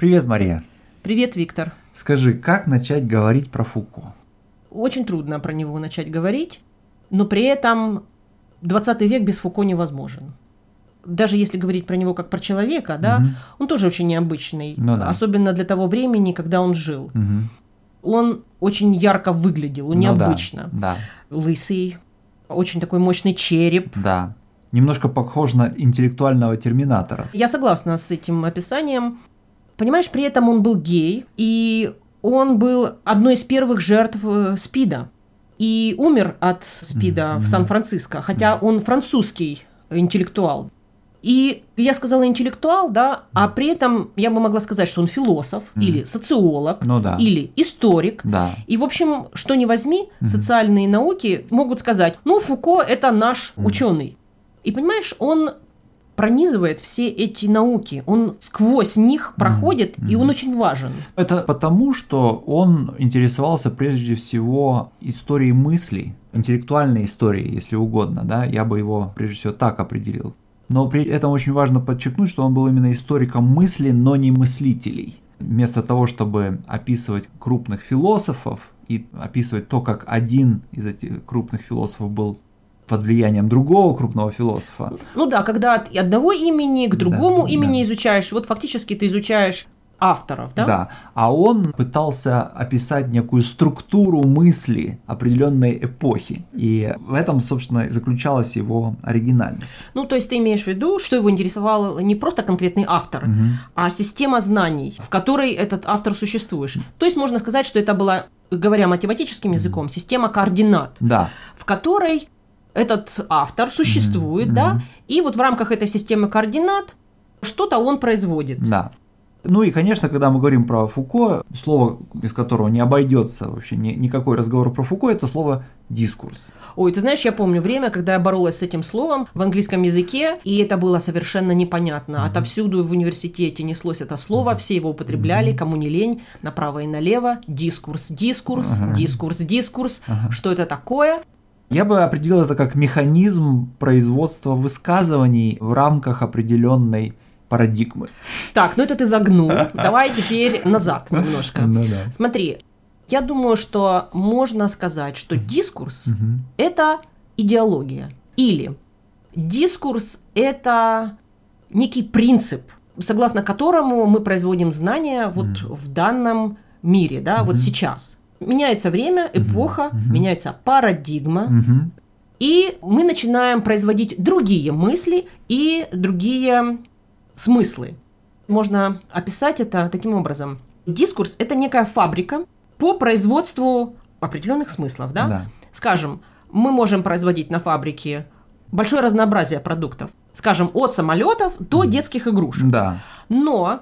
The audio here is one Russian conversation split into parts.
Привет, Мария. Привет, Виктор. Скажи, как начать говорить про Фуко? Очень трудно про него начать говорить, но при этом 20 век без Фуко невозможен. Даже если говорить про него как про человека, да, Мгм. он тоже очень необычный, Ну да. особенно для того времени, когда он жил. Мгм. Он очень ярко выглядел, он Ну да, необычно. Да, Лысый, очень такой мощный череп. да. Немножко похож на интеллектуального терминатора. Я согласна с этим описанием. Понимаешь, при этом он был гей, и он был одной из первых жертв э, СПИДа. И умер от СПИДа Мгм. в Сан-Франциско, хотя он французский интеллектуал. И я сказала интеллектуал, да, а при этом я бы могла сказать, что он философ, Мгм. или социолог, Ну да. или историк. Да. И, в общем, что ни возьми, Мгм. социальные науки могут сказать, ну, Фуко – это наш Мгм. ученый. И, понимаешь, он пронизывает все эти науки, он сквозь них проходит, и он очень важен. Это потому, что он интересовался прежде всего историей мыслей, интеллектуальной историей, если угодно, да, я бы его прежде всего так определил. Но при этом очень важно подчеркнуть, что он был именно историком мысли, но не мыслителей. Вместо того, чтобы описывать крупных философов и описывать то, как один из этих крупных философов был под влиянием другого крупного философа, Ну да, когда от одного имени к Да, другому да. имени изучаешь, вот фактически ты изучаешь авторов, да? Да. А он пытался описать некую структуру мысли определенной эпохи. И в этом, собственно, и заключалась его оригинальность. Ну, то есть ты имеешь в виду, что его интересовал не просто конкретный автор, Мгм. а система знаний, в которой этот автор существует. То есть можно сказать, что это была, говоря математическим языком, система координат, Да. в которой этот автор существует, Мгм, да, и вот в рамках этой системы координат что-то он производит. Да. Ну и, конечно, когда мы говорим про Фуко, слово, без которого не обойдется вообще ни- никакой разговор про Фуко, это слово дискурс. Ой, ты знаешь, я помню время, когда я боролась с этим словом в английском языке, и это было совершенно непонятно. Отовсюду в университете неслось это слово, все его употребляли, кому не лень, направо и налево. Дискурс, дискурс, Ага. дискурс, дискурс. Ага. Что это такое? Я бы определил это как механизм производства высказываний в рамках определенной парадигмы. Так, ну это ты загнул. Давай теперь назад немножко. Ну да. Смотри, я думаю, что можно сказать, что дискурс Мгм. это идеология. Или дискурс – это некий принцип, согласно которому мы производим знания вот Мгм. в данном мире, да, вот Мгм. сейчас. Меняется время, эпоха, Мгм. меняется парадигма, Мгм. и мы начинаем производить другие мысли и другие смыслы. Можно описать это таким образом. Дискурс – это некая фабрика по производству определенных смыслов, да? Да. Скажем, мы можем производить на фабрике большое разнообразие продуктов. Скажем, от самолетов до детских игрушек. Да. Но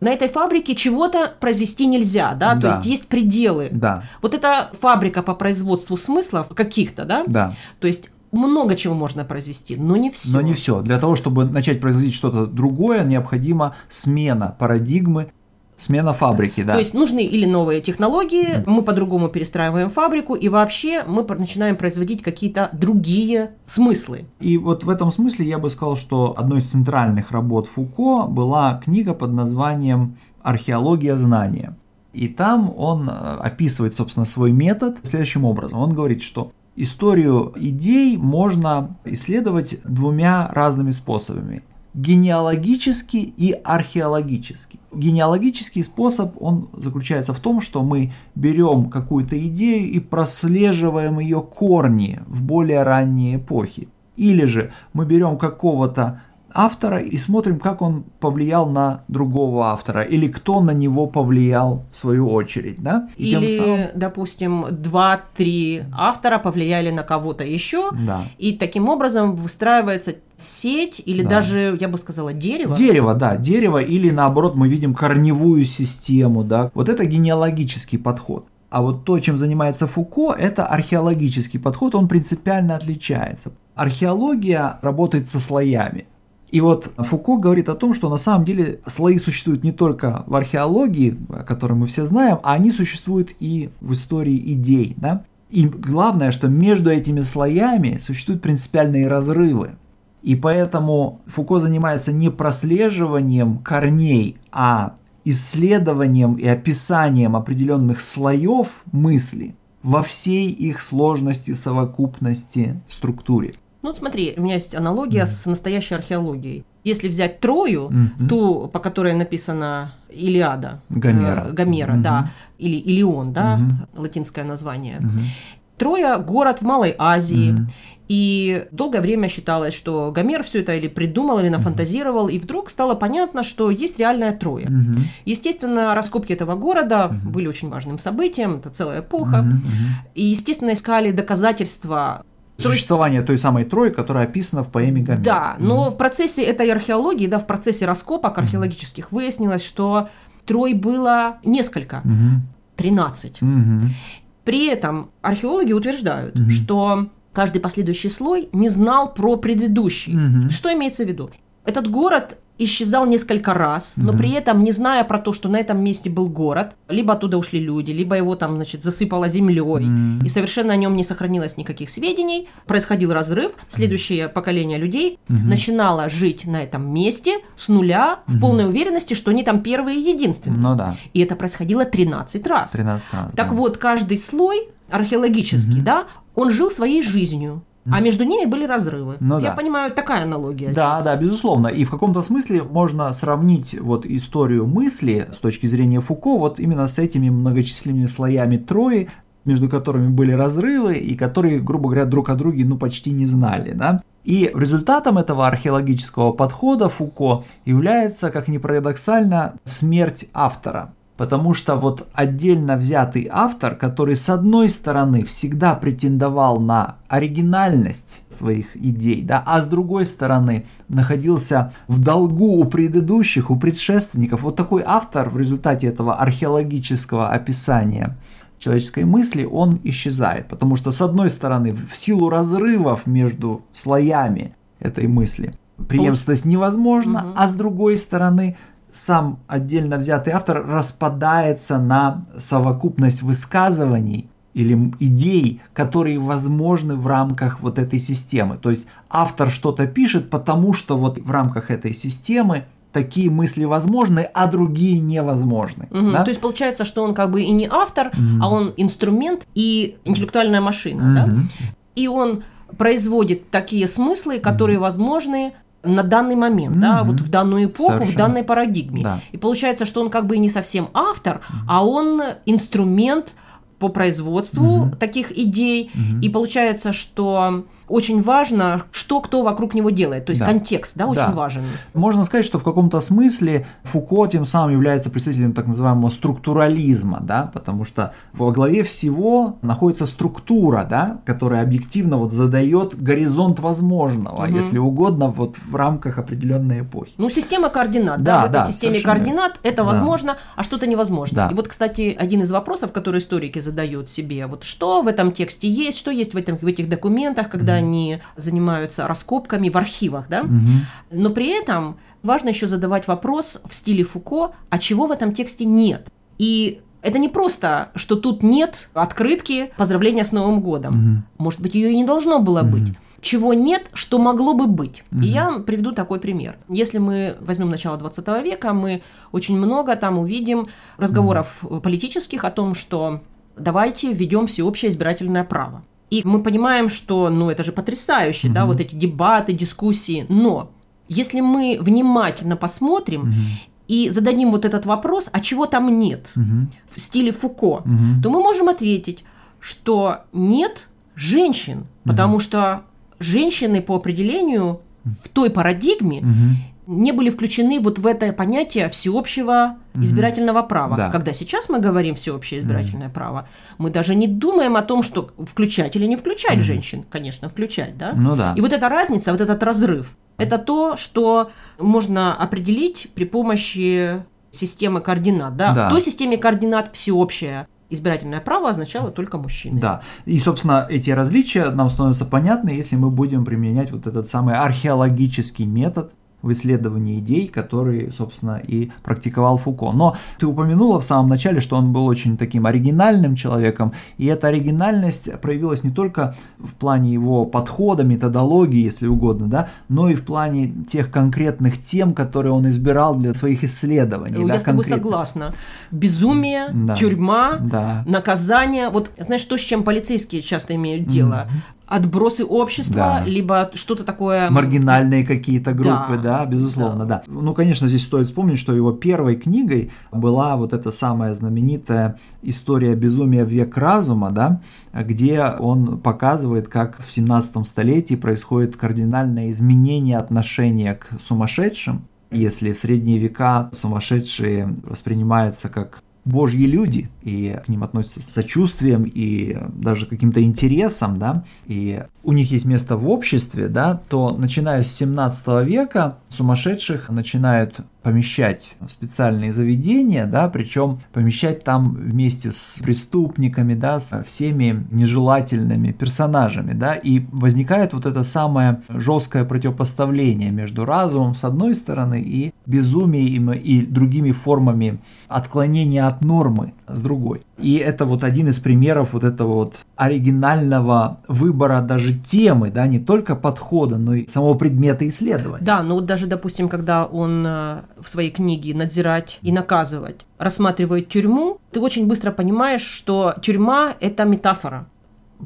на этой фабрике чего-то произвести нельзя, да, то Да. есть есть пределы. Да. Вот это фабрика по производству смыслов каких-то, да, Да. то есть много чего можно произвести, но не все. Но не все. Для того, чтобы начать производить что-то другое, необходима смена парадигмы, смена фабрики, да. То есть нужны или новые технологии, мы по-другому перестраиваем фабрику, и вообще мы начинаем производить какие-то другие смыслы. И вот в этом смысле я бы сказал, что одной из центральных работ Фуко была книга под названием «Археология знания». И там он э, описывает, собственно, свой метод следующим образом. Он говорит, что историю идей можно исследовать двумя разными способами. Генеалогически и археологически. Генеалогический способ, он заключается в том, что мы берем какую-то идею и прослеживаем ее корни в более ранние эпохи. Или же мы берем какого-то автора и смотрим, как он повлиял на другого автора, или кто на него повлиял в свою очередь, да? И Или, самым- допустим, два-три автора повлияли на кого-то еще, Да. и таким образом выстраивается сеть или Да. даже, я бы сказала, дерево. Дерево, да, дерево, или наоборот мы видим корневую систему, да. Вот это генеалогический подход. А вот то, чем занимается Фуко, это археологический подход, он принципиально отличается. Археология работает со слоями. И вот Фуко говорит о том, что на самом деле слои существуют не только в археологии, о которой мы все знаем, а они существуют и в истории идей. Да? И главное, что между этими слоями существуют принципиальные разрывы. И поэтому Фуко занимается не прослеживанием корней, а исследованием и описанием определенных слоев мысли во всей их сложности, совокупности, структуре. Ну, вот смотри, у меня есть аналогия mm. с настоящей археологией. Если взять Трою, mm-hmm. ту, по которой написана Илиада, Гомера, э, Гомера mm-hmm. да, или Илион, да, mm-hmm. латинское название. Mm-hmm. Троя – город в Малой Азии, mm-hmm. И долгое время считалось, что Гомер все это или придумал, или нафантазировал, и вдруг стало понятно, что есть реальная Троя. Угу. Естественно, раскопки этого города угу. были очень важным событием, это целая эпоха. Угу. И, естественно, искали доказательства Существование той самой Трои, которая описана в поэме Гомера. Да, но mm в процессе этой археологии, да, в процессе раскопок археологических выяснилось, что Трой было несколько, mm 13. mm При этом археологи утверждают, mm что каждый последующий слой не знал про предыдущий. Угу. Что имеется в виду? Этот город исчезал несколько раз, но при этом не зная про то, что на этом месте был город, либо оттуда ушли люди, либо его там, значит, засыпало землей, и совершенно о нем не сохранилось никаких сведений. Происходил разрыв, следующее поколение людей начинало жить на этом месте с нуля в полной уверенности, что они там первые и единственные. Ну да. И это происходило 13 раз. 13 раз. Так да. вот, каждый слой археологический, да, он жил своей жизнью. А между ними были разрывы. Ну, Я да. понимаю, такая аналогия. Да, здесь. да, безусловно. И в каком-то смысле можно сравнить вот историю мысли с точки зрения Фуко вот именно с этими многочисленными слоями Трои, между которыми были разрывы и которые, грубо говоря, друг о друге ну почти не знали, да. И результатом этого археологического подхода Фуко является, как ни парадоксально, смерть автора. Потому что вот отдельно взятый автор, который с одной стороны всегда претендовал на оригинальность своих идей, да, а с другой стороны находился в долгу у предыдущих, у предшественников, вот такой автор в результате этого археологического описания человеческой мысли, он исчезает. Потому что с одной стороны в силу разрывов между слоями этой мысли преемственность невозможна, угу. а с другой стороны сам отдельно взятый автор распадается на совокупность высказываний или идей, которые возможны в рамках вот этой системы. То есть автор что-то пишет, потому что вот в рамках этой системы такие мысли возможны, а другие невозможны. Угу, да? То есть получается, что он как бы и не автор, угу. а он инструмент и интеллектуальная машина, угу. да? И он производит такие смыслы, которые возможны на данный момент, mm да, вот в данную эпоху, Совершенно. в данной парадигме. Да. И получается, что он как бы и не совсем автор, mm а он инструмент по производству mm таких идей. mm И получается, что очень важно, что кто вокруг него делает. То есть да. контекст, да, очень да. важен. Можно сказать, что в каком-то смысле Фуко тем самым является представителем так называемого структурализма, да, потому что во главе всего находится структура, да, которая объективно вот задает горизонт возможного, угу. если угодно, вот в рамках определенной эпохи. Ну, система координат, да, да в этой да, системе координат это да. возможно, а что-то невозможно. Да. И вот, кстати, один из вопросов, который историки задают себе, вот что в этом тексте есть, что есть в, этом, в этих документах, когда они занимаются раскопками в архивах, да, но при этом важно еще задавать вопрос в стиле Фуко, а чего в этом тексте нет. И это не просто, что тут нет открытки поздравления с Новым годом. Угу. Может быть, ее и не должно было угу. быть. Чего нет, что могло бы быть. Угу. И я приведу такой пример. Если мы возьмем начало 20 века, мы очень много там увидим разговоров угу. политических о том, что давайте введем всеобщее избирательное право. И мы понимаем, что, ну, это же потрясающе, mm-hmm. да, вот эти дебаты, дискуссии. Но если мы внимательно посмотрим mm-hmm. и зададим вот этот вопрос, а чего там нет mm-hmm. в стиле Фуко, mm-hmm. то мы можем ответить, что нет женщин, mm-hmm. потому что женщины по определению в той парадигме mm-hmm не были включены вот в это понятие всеобщего избирательного mm-hmm. права. Да. Когда сейчас мы говорим всеобщее избирательное mm-hmm. право, мы даже не думаем о том, что включать или не включать mm-hmm. женщин. Конечно, включать, да? Ну да. И вот эта разница, вот этот разрыв, это то, что можно определить при помощи системы координат. Да? Да. В той системе координат всеобщее избирательное право означало только мужчины. Да. И, собственно, эти различия нам становятся понятны, если мы будем применять вот этот самый археологический метод в исследовании идей, которые, собственно, и практиковал Фуко. Но ты упомянула в самом начале, что он был очень таким оригинальным человеком, и эта оригинальность проявилась не только в плане его подхода, методологии, если угодно, да, но и в плане тех конкретных тем, которые он избирал для своих исследований. Я да, с тобой согласна. Безумие, Да. тюрьма, Да. наказание. Вот знаешь, то, с чем полицейские часто имеют дело? Отбросы общества, Да. либо что-то такое... маргинальные какие-то группы, да, Да, безусловно, да. Ну, конечно, здесь стоит вспомнить, что его первой книгой была вот эта самая знаменитая история безумия в век разума, да, где он показывает, как в 17 столетии происходит кардинальное изменение отношения к сумасшедшим. Если в средние века сумасшедшие воспринимаются как божьи люди, и к ним относятся с сочувствием и даже каким-то интересом, да, и у них есть место в обществе, да, то начиная с 17 века сумасшедших начинают помещать в специальные заведения, да, причем помещать там вместе с преступниками, да, со всеми нежелательными персонажами, да, и возникает вот это самое жесткое противопоставление между разумом с одной стороны и безумием и другими формами отклонения от нормы с другой. И это вот один из примеров вот этого вот оригинального выбора даже темы, да, не только подхода, но и самого предмета исследования. Да, но вот даже, допустим, когда он э, в своей книге «Надзирать и наказывать» рассматривает тюрьму, ты очень быстро понимаешь, что тюрьма – это метафора.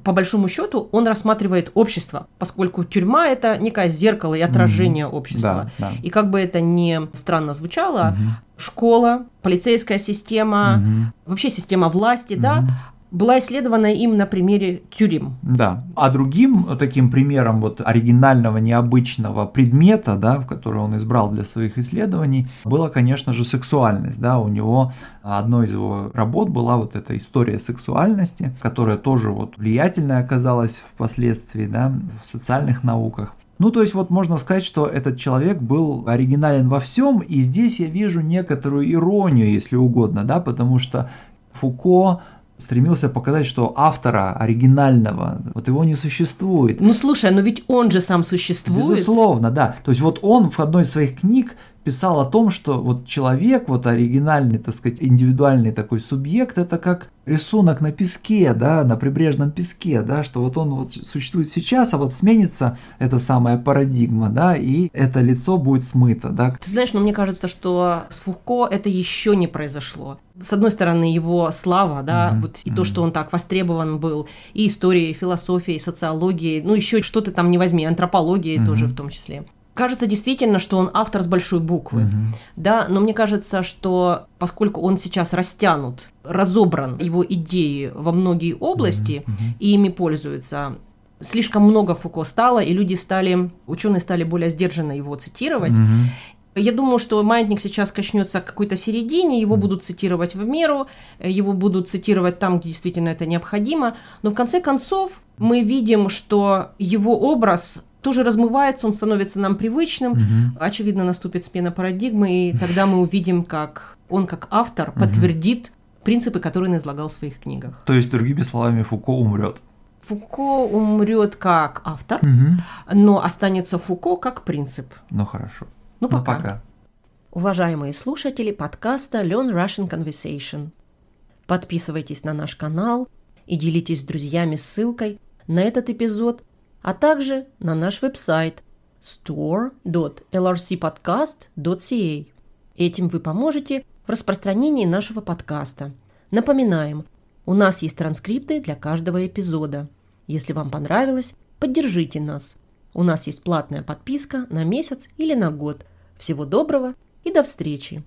По большому счету он рассматривает общество, поскольку тюрьма – это некое зеркало и отражение общества. Да, да. И как бы это ни странно звучало, школа, полицейская система, Мгм. вообще система власти, да, была исследована им на примере тюрем. Да. А другим таким примером вот оригинального, необычного предмета, да, в который он избрал для своих исследований, была, конечно же, сексуальность. Да. У него одной из его работ была вот эта история сексуальности, которая тоже вот влиятельная оказалась впоследствии да, в социальных науках. Ну, то есть вот можно сказать, что этот человек был оригинален во всем, и здесь я вижу некоторую иронию, если угодно, да, потому что Фуко стремился показать, что автора оригинального, вот его не существует. Ну слушай, но ведь он же сам существует. Безусловно, да. То есть вот он в одной из своих книг писал о том, что вот человек, вот оригинальный, так сказать, индивидуальный такой субъект, это как рисунок на песке, да, на прибрежном песке, да, что вот он вот существует сейчас, а вот сменится эта самая парадигма, да, и это лицо будет смыто, да. Ты знаешь, но мне кажется, что с Фуко это еще не произошло. С одной стороны, его слава, да, Мгм, вот и то, мгм. что он так востребован был, и историей, и философией, и социологией, ну еще что ты там не возьми, антропологией Мгм. тоже в том числе. Кажется действительно, что он автор с большой буквы. Мгм. Да, но мне кажется, что поскольку он сейчас растянут, разобран, его идеи во многие области, мгм. и ими пользуются, слишком много Фуко стало, и люди стали, ученые стали более сдержанно его цитировать. Мгм. Я думаю, что маятник сейчас качнется к какой-то середине, его будут цитировать в меру, его будут цитировать там, где действительно это необходимо. Но в конце концов мы видим, что его образ тоже размывается, он становится нам привычным. Мгм. Очевидно, наступит смена парадигмы, и тогда мы увидим, как он, как автор, подтвердит принципы, которые он излагал в своих книгах. То есть, другими словами, Фуко умрет. Фуко умрет как автор, Мгм. но останется Фуко как принцип. Ну хорошо. Ну, Ну, пока. пока. Уважаемые слушатели подкаста Learn Russian Conversation. Подписывайтесь на наш канал и делитесь с друзьями ссылкой на этот эпизод, а также на наш веб-сайт store.lrcpodcast.ca. Этим вы поможете в распространении нашего подкаста. Напоминаем, у нас есть транскрипты для каждого эпизода. Если вам понравилось, поддержите нас. У нас есть платная подписка на месяц или на год. Всего доброго и до встречи!